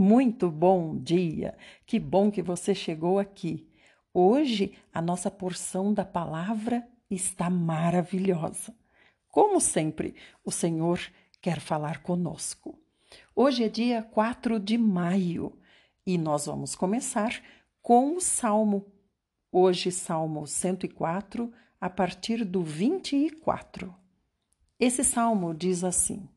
Muito bom dia! Que bom que você chegou aqui. Hoje a nossa porção da palavra está maravilhosa. Como sempre, o Senhor quer falar conosco. Hoje é dia 4 de maio e nós vamos começar com o Salmo. Hoje, Salmo 104, a partir do 24. Esse salmo diz assim: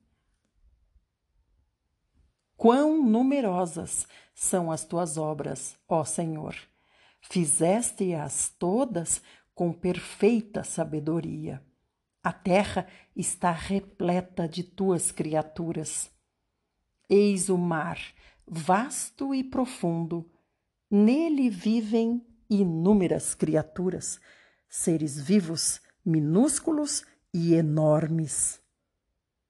Quão numerosas são as tuas obras, ó Senhor! Fizeste-as todas com perfeita sabedoria. A terra está repleta de tuas criaturas. Eis o mar, vasto e profundo. Nele vivem inúmeras criaturas, seres vivos, minúsculos e enormes.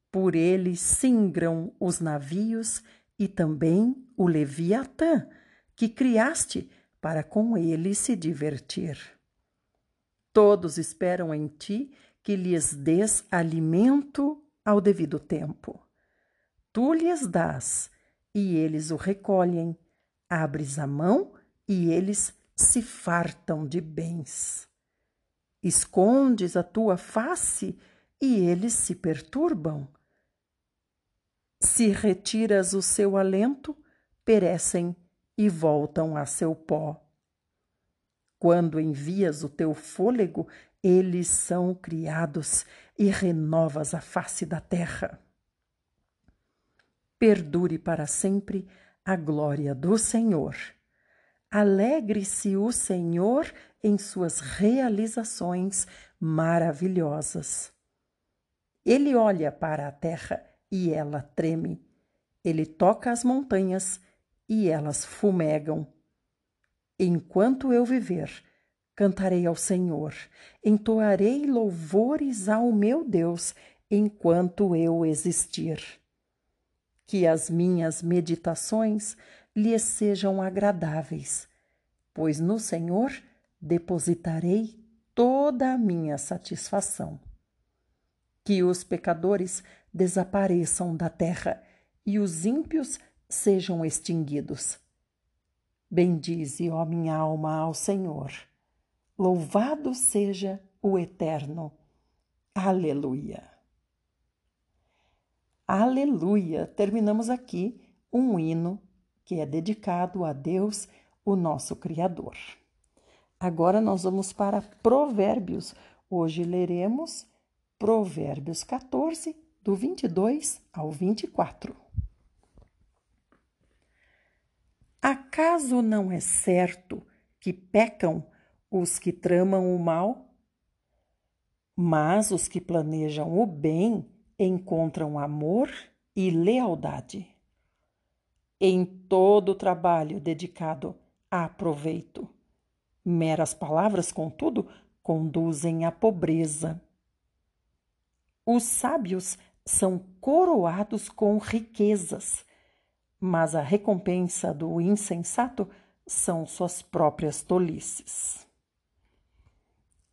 Por ele singram os navios e também o Leviatã, que criaste para com ele se divertir. Todos esperam em ti que lhes des alimento ao devido tempo. Tu lhes dás, e eles o recolhem. Abres a mão, e eles se fartam de bens. Escondes a tua face, e eles se perturbam. Se retiras o seu alento, perecem e voltam a seu pó. Quando envias o teu fôlego, eles são criados e renovas a face da terra. Perdure para sempre a glória do Senhor. Alegre-se o Senhor em suas realizações maravilhosas. Ele olha para a terra e ela treme. Ele toca as montanhas e elas fumegam. Enquanto eu viver, cantarei ao Senhor, entoarei louvores ao meu Deus enquanto eu existir. Que as minhas meditações lhes sejam agradáveis, pois no Senhor depositarei toda a minha satisfação. Que os pecadores desapareçam da terra e os ímpios sejam extinguidos. Bendize, ó minha alma, ao Senhor. Louvado seja o Eterno. Aleluia. Aleluia! Terminamos aqui um hino que é dedicado a Deus, o nosso Criador. Agora nós vamos para Provérbios. Hoje leremos Provérbios 14, do 22 ao 24. Acaso não é certo que pecam os que tramam o mal? Mas os que planejam o bem encontram amor e lealdade. Em todo trabalho dedicado a proveito. Meras palavras, contudo, conduzem à pobreza. Os sábios são coroados com riquezas, mas a recompensa do insensato são suas próprias tolices.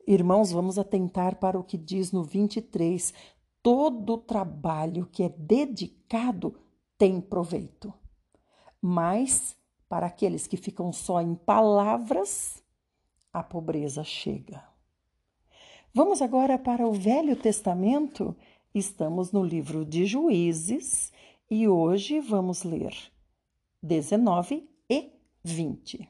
Irmãos, vamos atentar para o que diz no 23: todo trabalho que é dedicado tem proveito, mas para aqueles que ficam só em palavras, a pobreza chega. Vamos agora para o Velho Testamento Estamos no livro de Juízes e hoje vamos ler 19 e 20.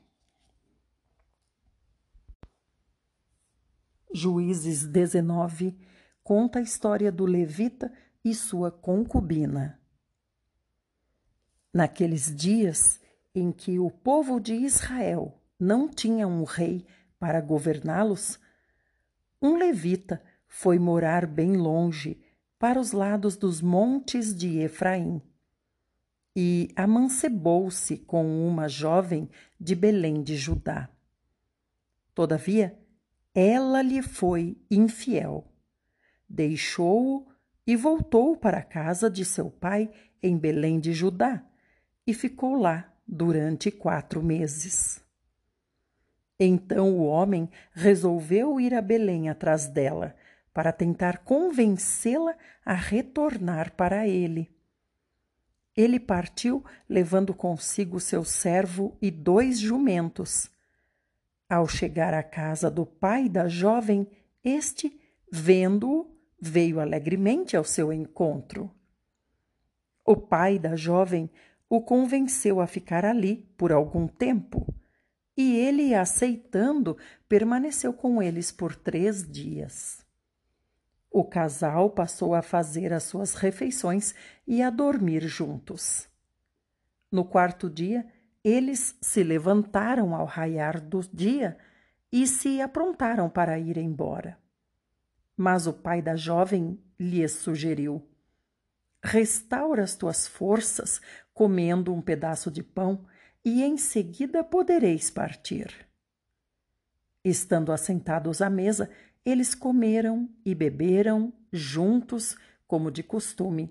Juízes 19 conta a história do levita e sua concubina. Naqueles dias em que o povo de Israel não tinha um rei para governá-los, um levita foi morar bem longe para os lados dos montes de Efraim. E amancebou-se com uma jovem de Belém de Judá. Todavia, ela lhe foi infiel. Deixou-o e voltou para a casa de seu pai em Belém de Judá e ficou lá durante quatro meses. Então o homem resolveu ir a Belém atrás dela para tentar convencê-la a retornar para ele. ele partiu levando consigo seu servo e dois jumentos. Ao chegar à casa do pai da jovem, este, vendo-o, veio alegremente ao seu encontro. O pai da jovem o convenceu a ficar ali por algum tempo, e ele, aceitando, permaneceu com eles por três dias. O casal passou a fazer as suas refeições e a dormir juntos. No quarto dia, eles se levantaram ao raiar do dia e se aprontaram para ir embora. Mas o pai da jovem lhes sugeriu: Restaura as tuas forças comendo um pedaço de pão e em seguida podereis partir. Estando assentados à mesa, eles comeram e beberam juntos, como de costume.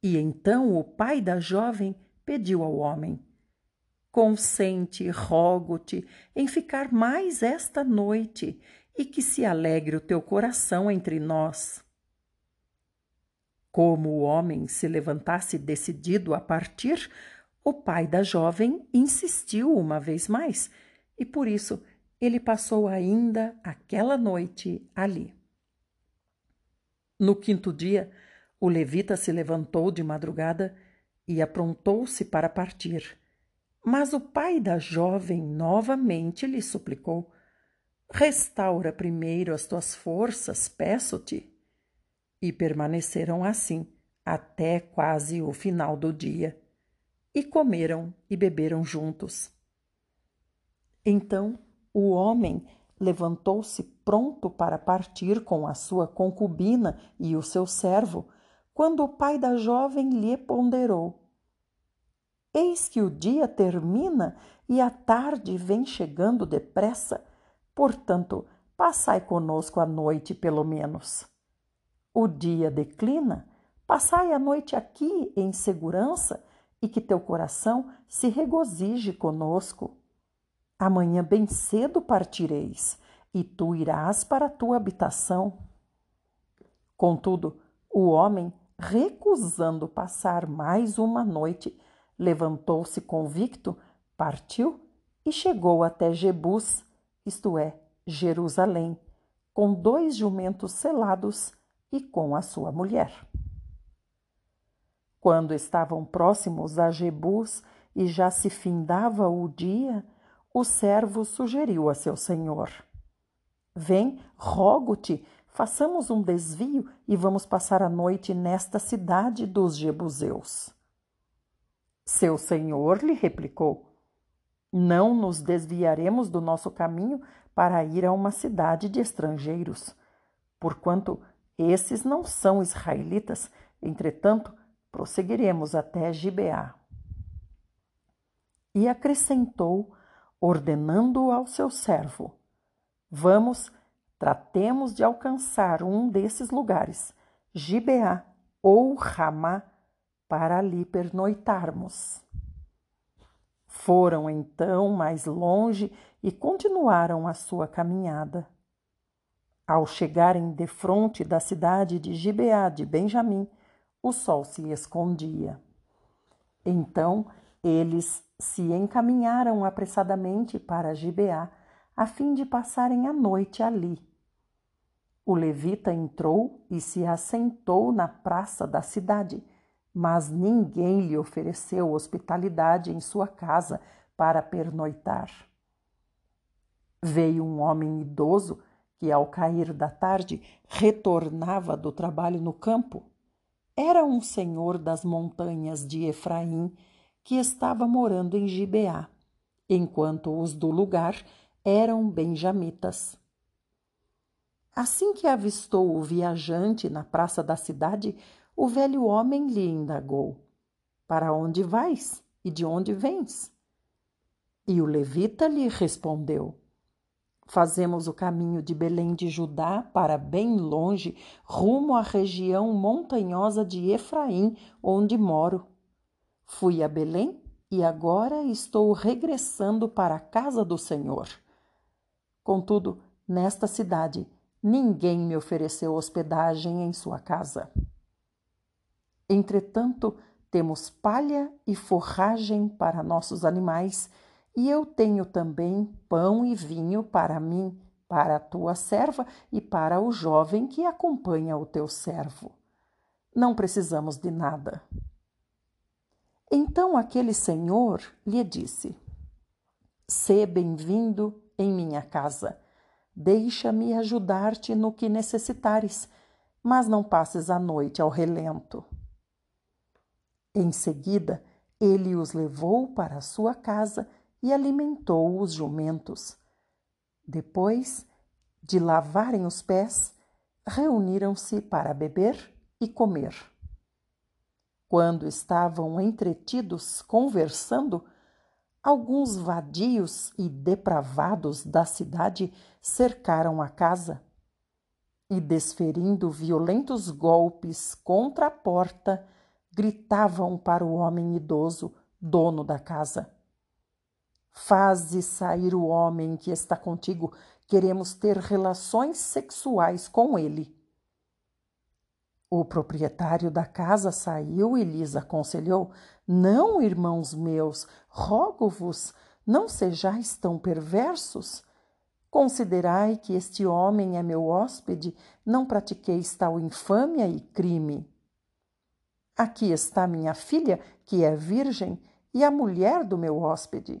E então o pai da jovem pediu ao homem: Consente, rogo-te, em ficar mais esta noite e que se alegre o teu coração entre nós. Como o homem se levantasse decidido a partir, o pai da jovem insistiu uma vez mais, e por isso ele passou ainda aquela noite ali. No quinto dia, o levita se levantou de madrugada e aprontou-se para partir. Mas o pai da jovem novamente lhe suplicou: Restaura primeiro as tuas forças, peço-te. E permaneceram assim até quase o final do dia. E comeram e beberam juntos. Então o homem levantou-se pronto para partir com a sua concubina e o seu servo, quando o pai da jovem lhe ponderou: Eis que o dia termina e a tarde vem chegando depressa, portanto, passai conosco a noite, pelo menos. O dia declina, passai a noite aqui em segurança e que teu coração se regozije conosco. Amanhã bem cedo partireis, e tu irás para a tua habitação. Contudo, o homem, recusando passar mais uma noite, levantou-se convicto, partiu e chegou até Jebus, isto é, Jerusalém, com dois jumentos selados e com a sua mulher. Quando estavam próximos a Jebus e já se findava o dia, o servo sugeriu a seu senhor: Vem, rogo-te, façamos um desvio e vamos passar a noite nesta cidade dos Jebuseus. Seu senhor lhe replicou: Não nos desviaremos do nosso caminho para ir a uma cidade de estrangeiros, porquanto esses não são israelitas, entretanto, prosseguiremos até Gibeá. E acrescentou ordenando ao seu servo: Vamos, tratemos de alcançar um desses lugares, Gibeá ou Ramá, para ali pernoitarmos. Foram então mais longe e continuaram a sua caminhada. Ao chegarem defronte da cidade de Gibeá de Benjamim, o sol se escondia. Então eles se encaminharam apressadamente para Gibeá, a fim de passarem a noite ali. O levita entrou e se assentou na praça da cidade, mas ninguém lhe ofereceu hospitalidade em sua casa para pernoitar. Veio um homem idoso que, ao cair da tarde, retornava do trabalho no campo. Era um senhor das montanhas de Efraim que estava morando em Gibeá, enquanto os do lugar eram benjamitas. Assim que avistou o viajante na praça da cidade, o velho homem lhe indagou: Para onde vais e de onde vens? E o levita lhe respondeu: Fazemos o caminho de Belém de Judá para bem longe, rumo à região montanhosa de Efraim, onde moro. Fui a Belém e agora estou regressando para a casa do Senhor. Contudo, nesta cidade, ninguém me ofereceu hospedagem em sua casa. Entretanto, temos palha e forragem para nossos animais, e eu tenho também pão e vinho para mim, para a tua serva e para o jovem que acompanha o teu servo. Não precisamos de nada. Então aquele senhor lhe disse: Sê bem-vindo em minha casa. Deixa-me ajudar-te no que necessitares, mas não passes a noite ao relento. Em seguida, ele os levou para a sua casa e alimentou os jumentos. Depois de lavarem os pés, reuniram-se para beber e comer. Quando estavam entretidos conversando, alguns vadios e depravados da cidade cercaram a casa e, desferindo violentos golpes contra a porta, gritavam para o homem idoso, dono da casa: Faze sair o homem que está contigo, queremos ter relações sexuais com ele. O proprietário da casa saiu e lhes aconselhou: Não, irmãos meus, rogo-vos, não sejais tão perversos. Considerai que este homem é meu hóspede, não pratiqueis tal infâmia e crime. Aqui está minha filha, que é virgem, e a mulher do meu hóspede.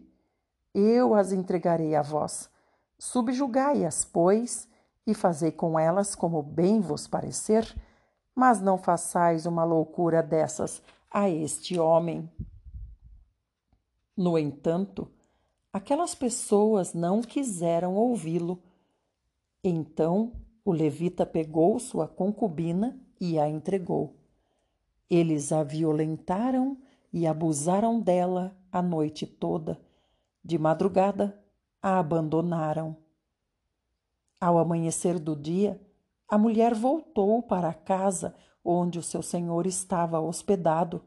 Eu as entregarei a vós. Subjugai-as, pois, e fazei com elas como bem vos parecer, mas não façais uma loucura dessas a este homem. No entanto, aquelas pessoas não quiseram ouvi-lo. Então o levita pegou sua concubina e a entregou. Eles a violentaram e abusaram dela a noite toda. De madrugada, a abandonaram. Ao amanhecer do dia, a mulher voltou para a casa onde o seu senhor estava hospedado.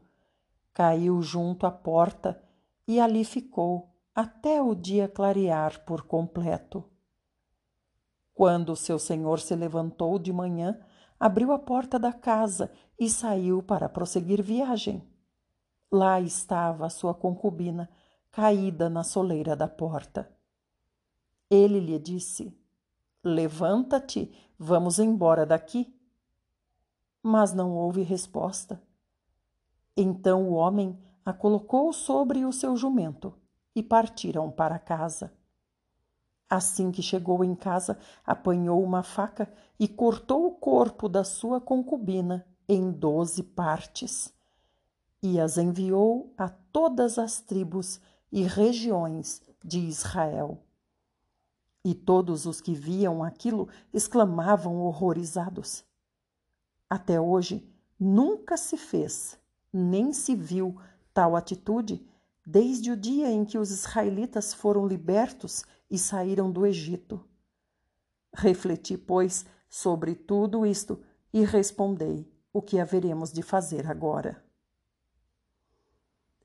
Caiu junto à porta e ali ficou até o dia clarear por completo. Quando o seu senhor se levantou de manhã, abriu a porta da casa e saiu para prosseguir viagem. Lá estava sua concubina, caída na soleira da porta. Ele lhe disse: Levanta-te, vamos embora daqui. Mas não houve resposta. Então o homem a colocou sobre o seu jumento e partiram para casa. Assim que chegou em casa, apanhou uma faca e cortou o corpo da sua concubina em doze partes, e as enviou a todas as tribos e regiões de Israel. E todos os que viam aquilo exclamavam horrorizados. Até hoje nunca se fez, nem se viu tal atitude desde o dia em que os israelitas foram libertos e saíram do Egito. Refleti, pois, sobre tudo isto e respondei o que haveremos de fazer agora.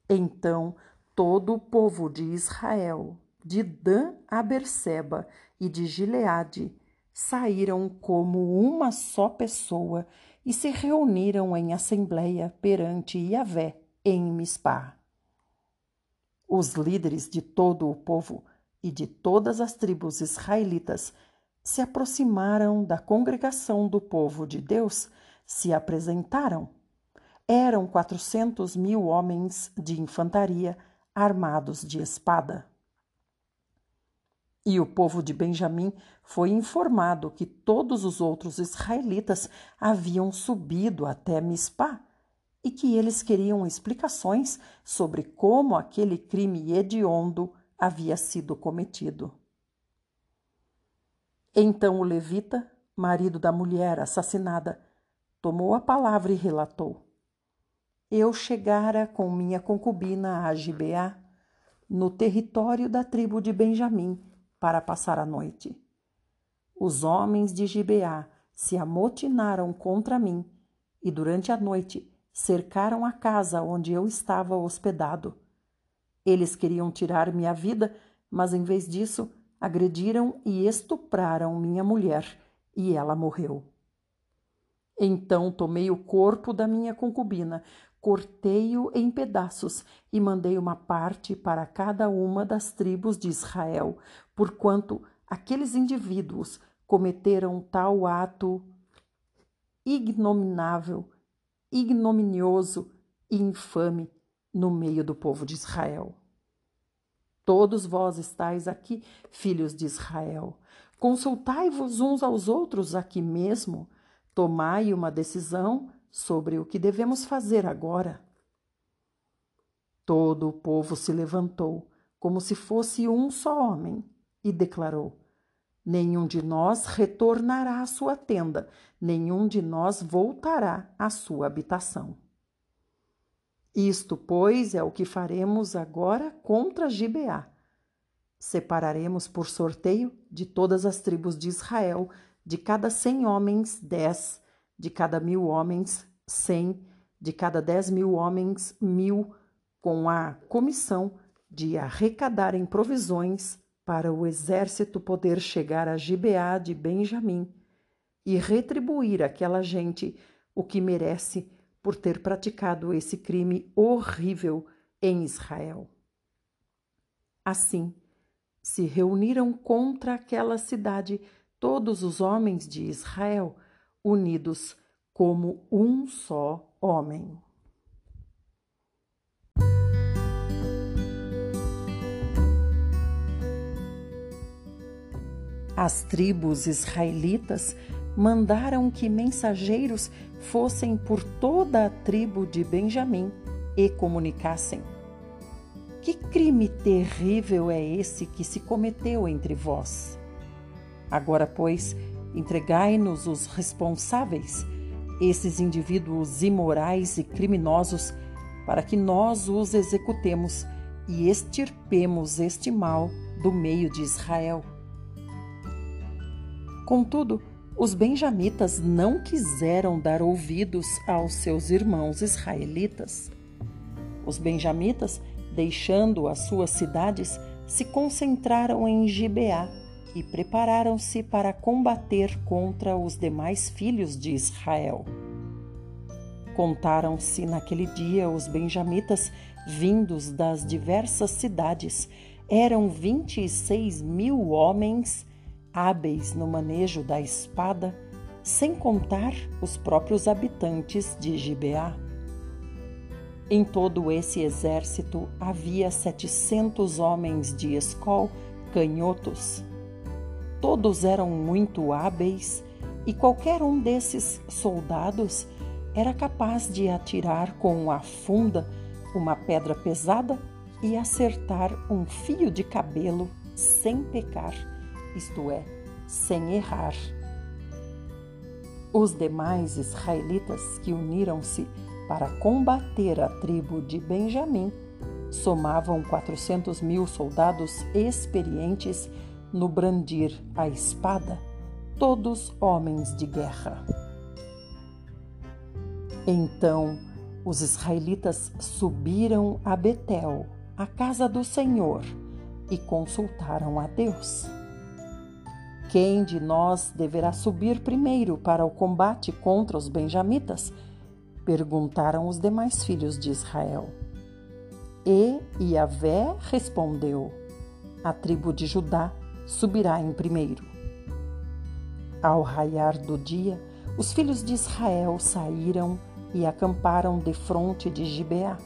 Então todo o povo de Israel, de Dan a Berseba e de Gileade, saíram como uma só pessoa e se reuniram em assembleia perante Yahvé em Mispá. Os líderes de todo o povo e de todas as tribos israelitas se aproximaram da congregação do povo de Deus, se apresentaram. Eram quatrocentos mil homens de infantaria armados de espada. E o povo de Benjamim foi informado que todos os outros israelitas haviam subido até Mispá e que eles queriam explicações sobre como aquele crime hediondo havia sido cometido. Então o levita, marido da mulher assassinada, tomou a palavra e relatou: Eu chegara com minha concubina a Gibeá, no território da tribo de Benjamim, para passar a noite. Os homens de Gibeá se amotinaram contra mim e durante a noite cercaram a casa onde eu estava hospedado. Eles queriam tirar minha vida, mas em vez disso, agrediram e estupraram minha mulher e ela morreu. Então tomei o corpo da minha concubina, cortei-o em pedaços e mandei uma parte para cada uma das tribos de Israel, porquanto aqueles indivíduos cometeram tal ato ignominável, ignominioso e infame no meio do povo de Israel. Todos vós estáis aqui, filhos de Israel. Consultai-vos uns aos outros aqui mesmo, tomai uma decisão sobre o que devemos fazer agora. Todo o povo se levantou, como se fosse um só homem, e declarou: Nenhum de nós retornará à sua tenda, nenhum de nós voltará à sua habitação. Isto, pois, é o que faremos agora contra Gibeá. Separaremos por sorteio de todas as tribos de Israel, de cada cem homens, dez, de cada mil homens, cem, de cada dez mil homens, mil, com a comissão de arrecadarem provisões para o exército poder chegar a Gibeá de Benjamim e retribuir àquela gente o que merece por ter praticado esse crime horrível em Israel. Assim, se reuniram contra aquela cidade todos os homens de Israel, unidos como um só homem. As tribos israelitas mandaram que mensageiros fossem por toda a tribo de Benjamim e comunicassem: Que crime terrível é esse que se cometeu entre vós? Agora, pois, entregai-nos os responsáveis, esses indivíduos imorais e criminosos, para que nós os executemos e extirpemos este mal do meio de Israel. Contudo, os benjamitas não quiseram dar ouvidos aos seus irmãos israelitas. Os benjamitas, deixando as suas cidades, se concentraram em Gibeá e prepararam-se para combater contra os demais filhos de Israel. Contaram-se naquele dia os benjamitas vindos das diversas cidades. Eram vinte e seis mil homens hábeis no manejo da espada, sem contar os próprios habitantes de Gibeá. Em todo esse exército havia setecentos homens de escol canhotos. Todos eram muito hábeis e qualquer um desses soldados era capaz de atirar com a funda uma pedra pesada e acertar um fio de cabelo sem pecar isto é, sem errar. Os demais israelitas que uniram-se para combater a tribo de Benjamim somavam 400 mil soldados experientes no brandir a espada, todos homens de guerra. Então os israelitas subiram a Betel, a casa do Senhor, e consultaram a Deus. Quem de nós deverá subir primeiro para o combate contra os benjamitas? Perguntaram os demais filhos de Israel. E Iavé respondeu: A tribo de Judá subirá em primeiro. Ao raiar do dia, os filhos de Israel saíram e acamparam defronte de Gibeá.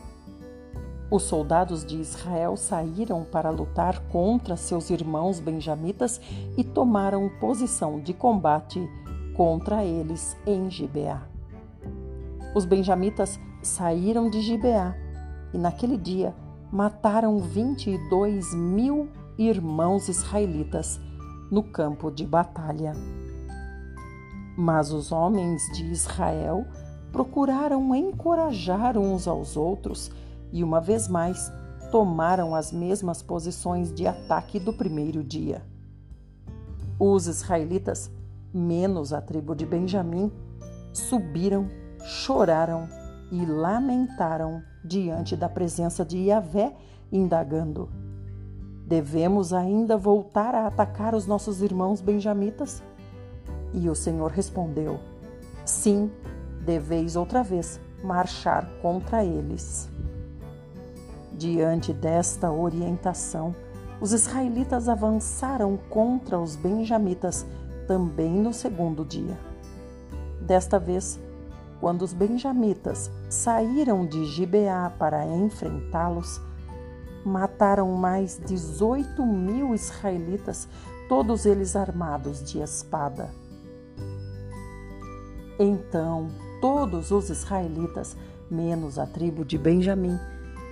Os soldados de Israel saíram para lutar contra seus irmãos benjamitas e tomaram posição de combate contra eles em Gibeá. Os benjamitas saíram de Gibeá e naquele dia mataram 22 mil irmãos israelitas no campo de batalha. Mas os homens de Israel procuraram encorajar uns aos outros e, uma vez mais, tomaram as mesmas posições de ataque do primeiro dia. Os israelitas, menos a tribo de Benjamim, subiram, choraram e lamentaram diante da presença de Yahvé, indagando: Devemos ainda voltar a atacar os nossos irmãos benjamitas? E o Senhor respondeu: Sim, deveis outra vez marchar contra eles. Diante desta orientação, os israelitas avançaram contra os benjamitas também no segundo dia. Desta vez, quando os benjamitas saíram de Gibeá para enfrentá-los, mataram mais 18 mil israelitas, todos eles armados de espada. Então todos os israelitas, menos a tribo de Benjamim,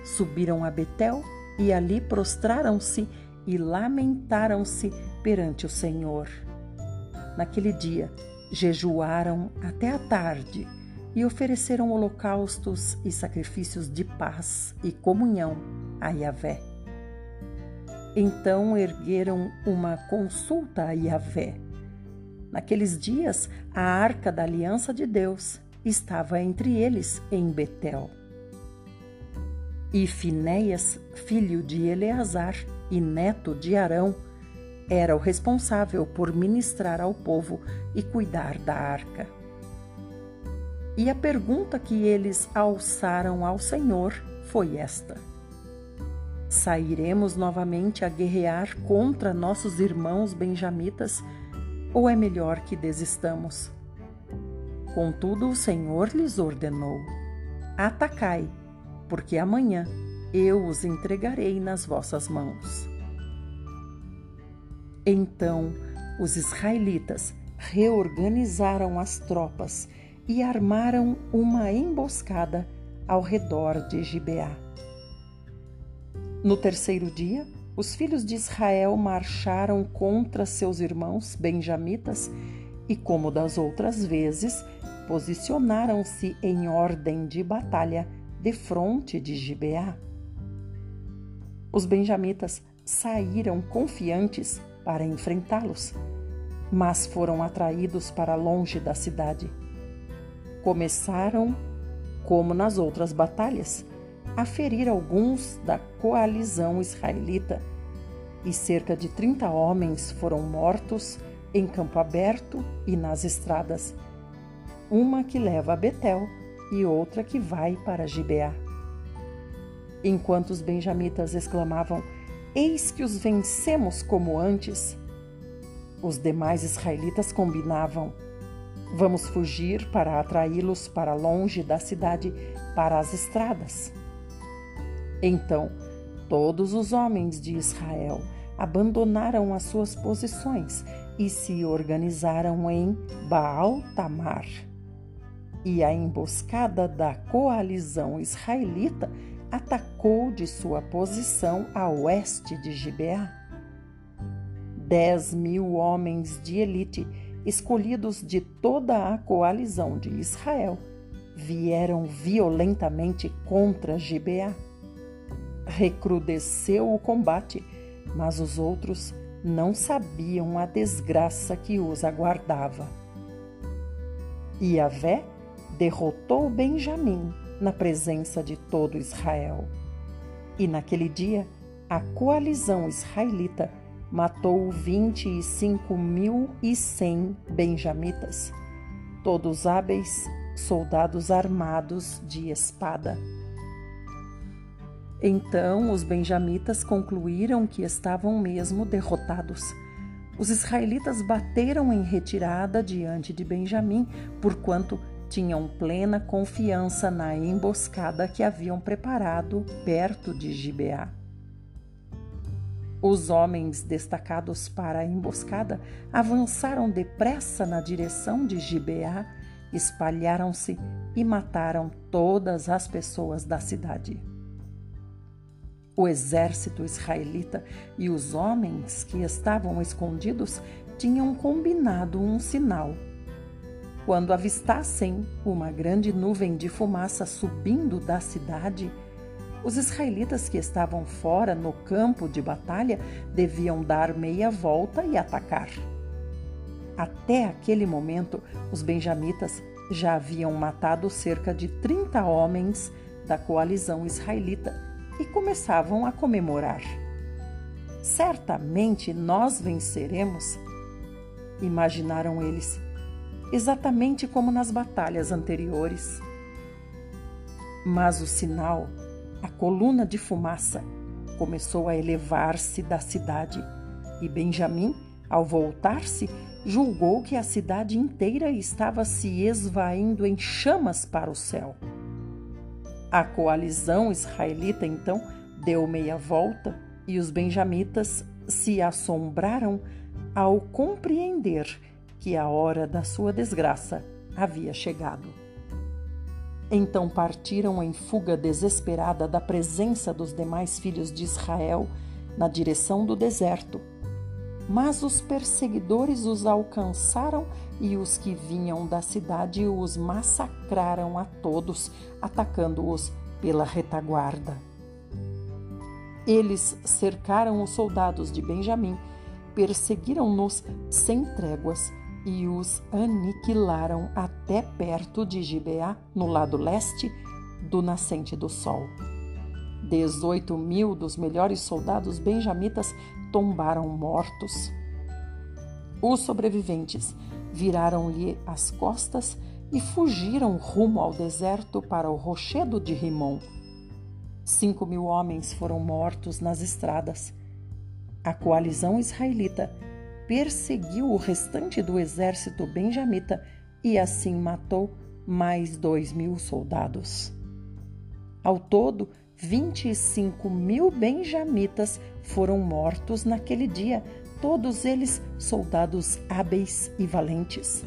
subiram a Betel e ali prostraram-se e lamentaram-se perante o Senhor. Naquele dia, jejuaram até a tarde e ofereceram holocaustos e sacrifícios de paz e comunhão a Yahvé. Então ergueram uma consulta a Yahvé. Naqueles dias, a arca da aliança de Deus estava entre eles em Betel. E Finéias, filho de Eleazar e neto de Arão, era o responsável por ministrar ao povo e cuidar da arca. E a pergunta que eles alçaram ao Senhor foi esta: Sairemos novamente a guerrear contra nossos irmãos benjamitas, ou é melhor que desistamos? Contudo, o Senhor lhes ordenou: Atacai, porque amanhã eu os entregarei nas vossas mãos. Então os israelitas reorganizaram as tropas e armaram uma emboscada ao redor de Gibeá. No terceiro dia, os filhos de Israel marcharam contra seus irmãos benjamitas e, como das outras vezes, posicionaram-se em ordem de batalha de fronte de Gibeá. Os benjamitas saíram confiantes para enfrentá-los, mas foram atraídos para longe da cidade começaram, como nas outras batalhas, a ferir alguns da coalizão israelita, e cerca de 30 homens foram mortos em campo aberto e nas estradas, uma que leva a Betel e outra que vai para Gibeá. Enquanto os benjamitas exclamavam: Eis que os vencemos como antes, os demais israelitas combinavam: Vamos fugir para atraí-los para longe da cidade, para as estradas. Então, todos os homens de Israel abandonaram as suas posições e se organizaram em Baal-Tamar. E a emboscada da coalizão israelita atacou de sua posição a oeste de Gibeá. Dez mil homens de elite escolhidos de toda a coalizão de Israel, vieram violentamente contra Gibeá. Recrudesceu o combate, mas os outros não sabiam a desgraça que os aguardava. E Avé derrotou Benjamim na presença de todo Israel. E naquele dia, a coalizão israelita matou vinte e cinco mil e cem benjamitas, todos hábeis soldados armados de espada. Então os benjamitas concluíram que estavam mesmo derrotados. Os israelitas bateram em retirada diante de Benjamim, porquanto tinham plena confiança na emboscada que haviam preparado perto de Gibeá. Os homens destacados para a emboscada avançaram depressa na direção de Gibeá, espalharam-se e mataram todas as pessoas da cidade. O exército israelita e os homens que estavam escondidos tinham combinado um sinal. Quando avistassem uma grande nuvem de fumaça subindo da cidade, os israelitas que estavam fora no campo de batalha deviam dar meia volta e atacar. Até aquele momento, os benjamitas já haviam matado cerca de 30 homens da coalizão israelita e começavam a comemorar. Certamente nós venceremos, imaginaram eles, exatamente como nas batalhas anteriores. Mas o sinal, a coluna de fumaça, começou a elevar-se da cidade, e Benjamim, ao voltar-se, julgou que a cidade inteira estava se esvaindo em chamas para o céu. A coalizão israelita então deu meia volta e os benjamitas se assombraram ao compreender que a hora da sua desgraça havia chegado. Então partiram em fuga desesperada da presença dos demais filhos de Israel na direção do deserto. Mas os perseguidores os alcançaram e os que vinham da cidade os massacraram a todos, atacando-os pela retaguarda. Eles cercaram os soldados de Benjamim, perseguiram-nos sem tréguas e os aniquilaram até perto de Gibeá, no lado leste do nascente do sol. Dezoito mil dos melhores soldados benjamitas tombaram mortos. Os sobreviventes viraram-lhe as costas e fugiram rumo ao deserto para o rochedo de Rimon. Cinco mil homens foram mortos nas estradas. A coalizão israelita perseguiu o restante do exército benjamita e assim matou mais dois mil soldados. Ao todo, 25 mil benjamitas foram mortos naquele dia, todos eles soldados hábeis e valentes.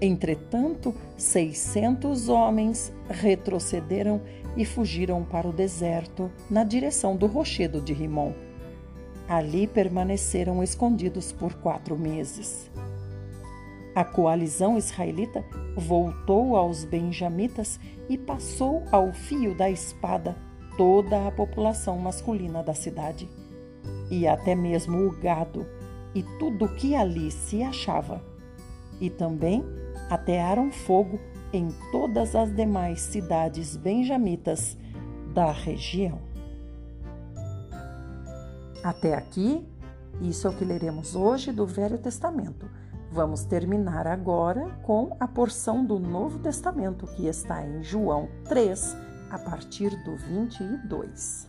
Entretanto, 600 homens retrocederam e fugiram para o deserto na direção do rochedo de Rimon Ali permaneceram escondidos por quatro meses. A coalizão israelita voltou aos benjamitas e passou ao fio da espada toda a população masculina da cidade, e até mesmo o gado e tudo o que ali se achava. E também atearam fogo em todas as demais cidades benjamitas da região. Até aqui, isso é o que leremos hoje do Velho Testamento. Vamos terminar agora com a porção do Novo Testamento que está em João 3, a partir do 22.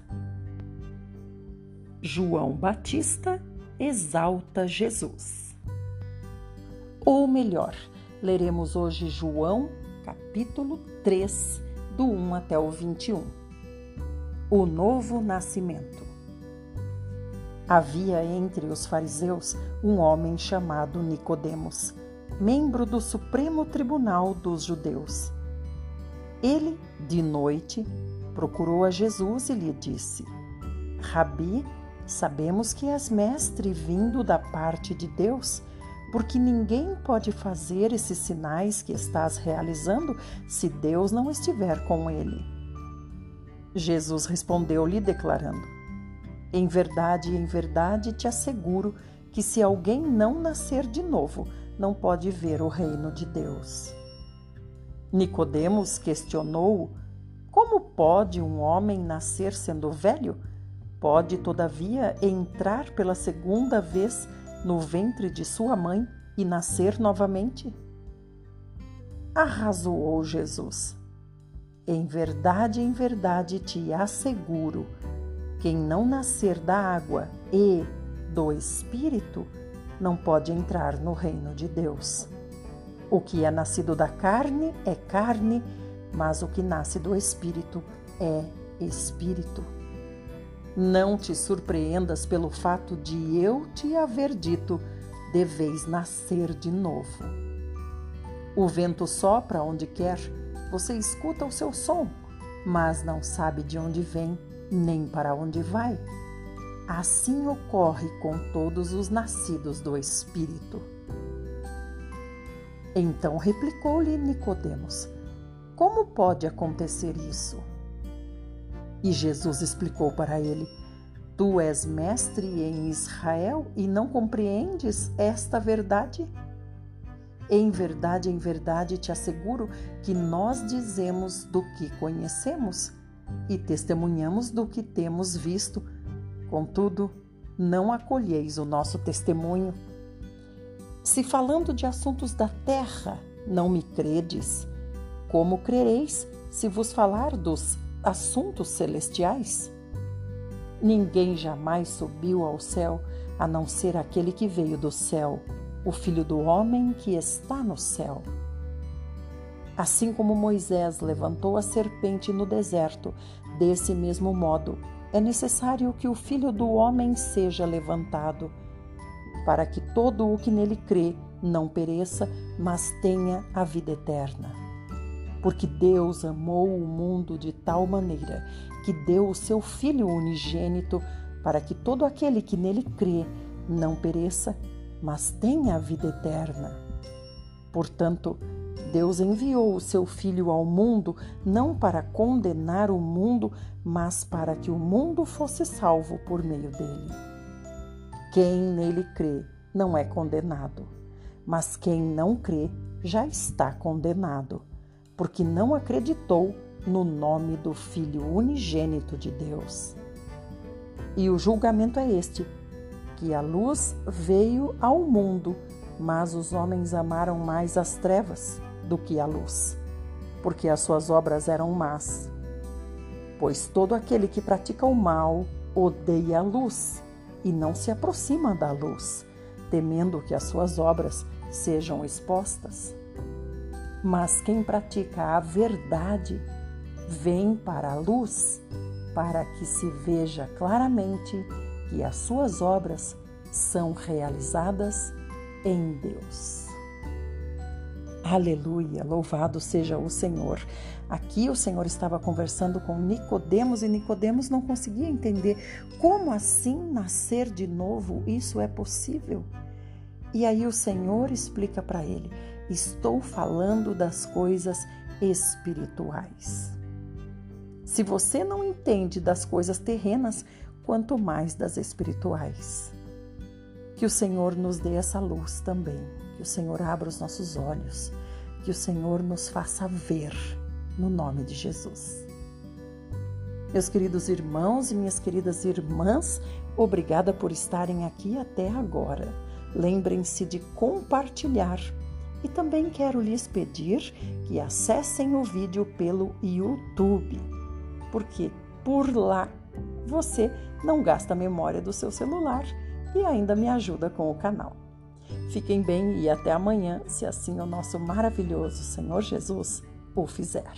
João Batista exalta Jesus. Ou melhor, leremos hoje João, capítulo 3, do 1 até o 21. O novo nascimento. Havia entre os fariseus um homem chamado Nicodemos, membro do Supremo Tribunal dos Judeus. Ele, de noite, procurou a Jesus e lhe disse: Rabi, sabemos que és mestre vindo da parte de Deus, porque ninguém pode fazer esses sinais que estás realizando se Deus não estiver com ele. Jesus respondeu-lhe, declarando: em verdade, em verdade te asseguro que se alguém não nascer de novo, não pode ver o reino de Deus. Nicodemos questionou: Como pode um homem nascer sendo velho? Pode, todavia, entrar pela segunda vez no ventre de sua mãe e nascer novamente? Arrazoou Jesus. Em verdade, em verdade te asseguro quem não nascer da água e do Espírito não pode entrar no reino de Deus. O que é nascido da carne é carne, mas o que nasce do Espírito é Espírito. Não te surpreendas pelo fato de eu te haver dito: deveis nascer de novo. O vento sopra onde quer, você escuta o seu som, mas não sabe de onde vem nem para onde vai. Assim ocorre com todos os nascidos do Espírito. Então replicou-lhe Nicodemos: Como pode acontecer isso? E Jesus explicou para ele: Tu és mestre em Israel e não compreendes esta verdade? Em verdade, em verdade te asseguro que nós dizemos do que conhecemos e testemunhamos do que temos visto. Contudo, não acolheis o nosso testemunho. Se falando de assuntos da terra não me credes, como crereis se vos falar dos assuntos celestiais? Ninguém jamais subiu ao céu a não ser aquele que veio do céu, o Filho do Homem que está no céu. Assim como Moisés levantou a serpente no deserto, desse mesmo modo é necessário que o Filho do Homem seja levantado, para que todo o que nele crê não pereça, mas tenha a vida eterna. Porque Deus amou o mundo de tal maneira que deu o seu Filho unigênito, para que todo aquele que nele crê não pereça, mas tenha a vida eterna. Portanto, Deus enviou o seu Filho ao mundo não para condenar o mundo, mas para que o mundo fosse salvo por meio dele. Quem nele crê não é condenado, mas quem não crê já está condenado, porque não acreditou no nome do Filho unigênito de Deus. E o julgamento é este: que a luz veio ao mundo, mas os homens amaram mais as trevas do que a luz, porque as suas obras eram más. Pois todo aquele que pratica o mal odeia a luz e não se aproxima da luz, temendo que as suas obras sejam expostas. Mas quem pratica a verdade vem para a luz, para que se veja claramente que as suas obras são realizadas em Deus. Aleluia, louvado seja o Senhor. Aqui o Senhor estava conversando com Nicodemos e Nicodemos não conseguia entender como assim nascer de novo, isso é possível? E aí o Senhor explica para ele: estou falando das coisas espirituais. Se você não entende das coisas terrenas, quanto mais das espirituais. Que o Senhor nos dê essa luz também que o Senhor abra os nossos olhos, que o Senhor nos faça ver, no nome de Jesus. Meus queridos irmãos e minhas queridas irmãs, obrigada por estarem aqui até agora. Lembrem-se de compartilhar e também quero lhes pedir que acessem o vídeo pelo YouTube, porque por lá você não gasta a memória do seu celular e ainda me ajuda com o canal. Fiquem bem e até amanhã, se assim o nosso maravilhoso Senhor Jesus o fizer.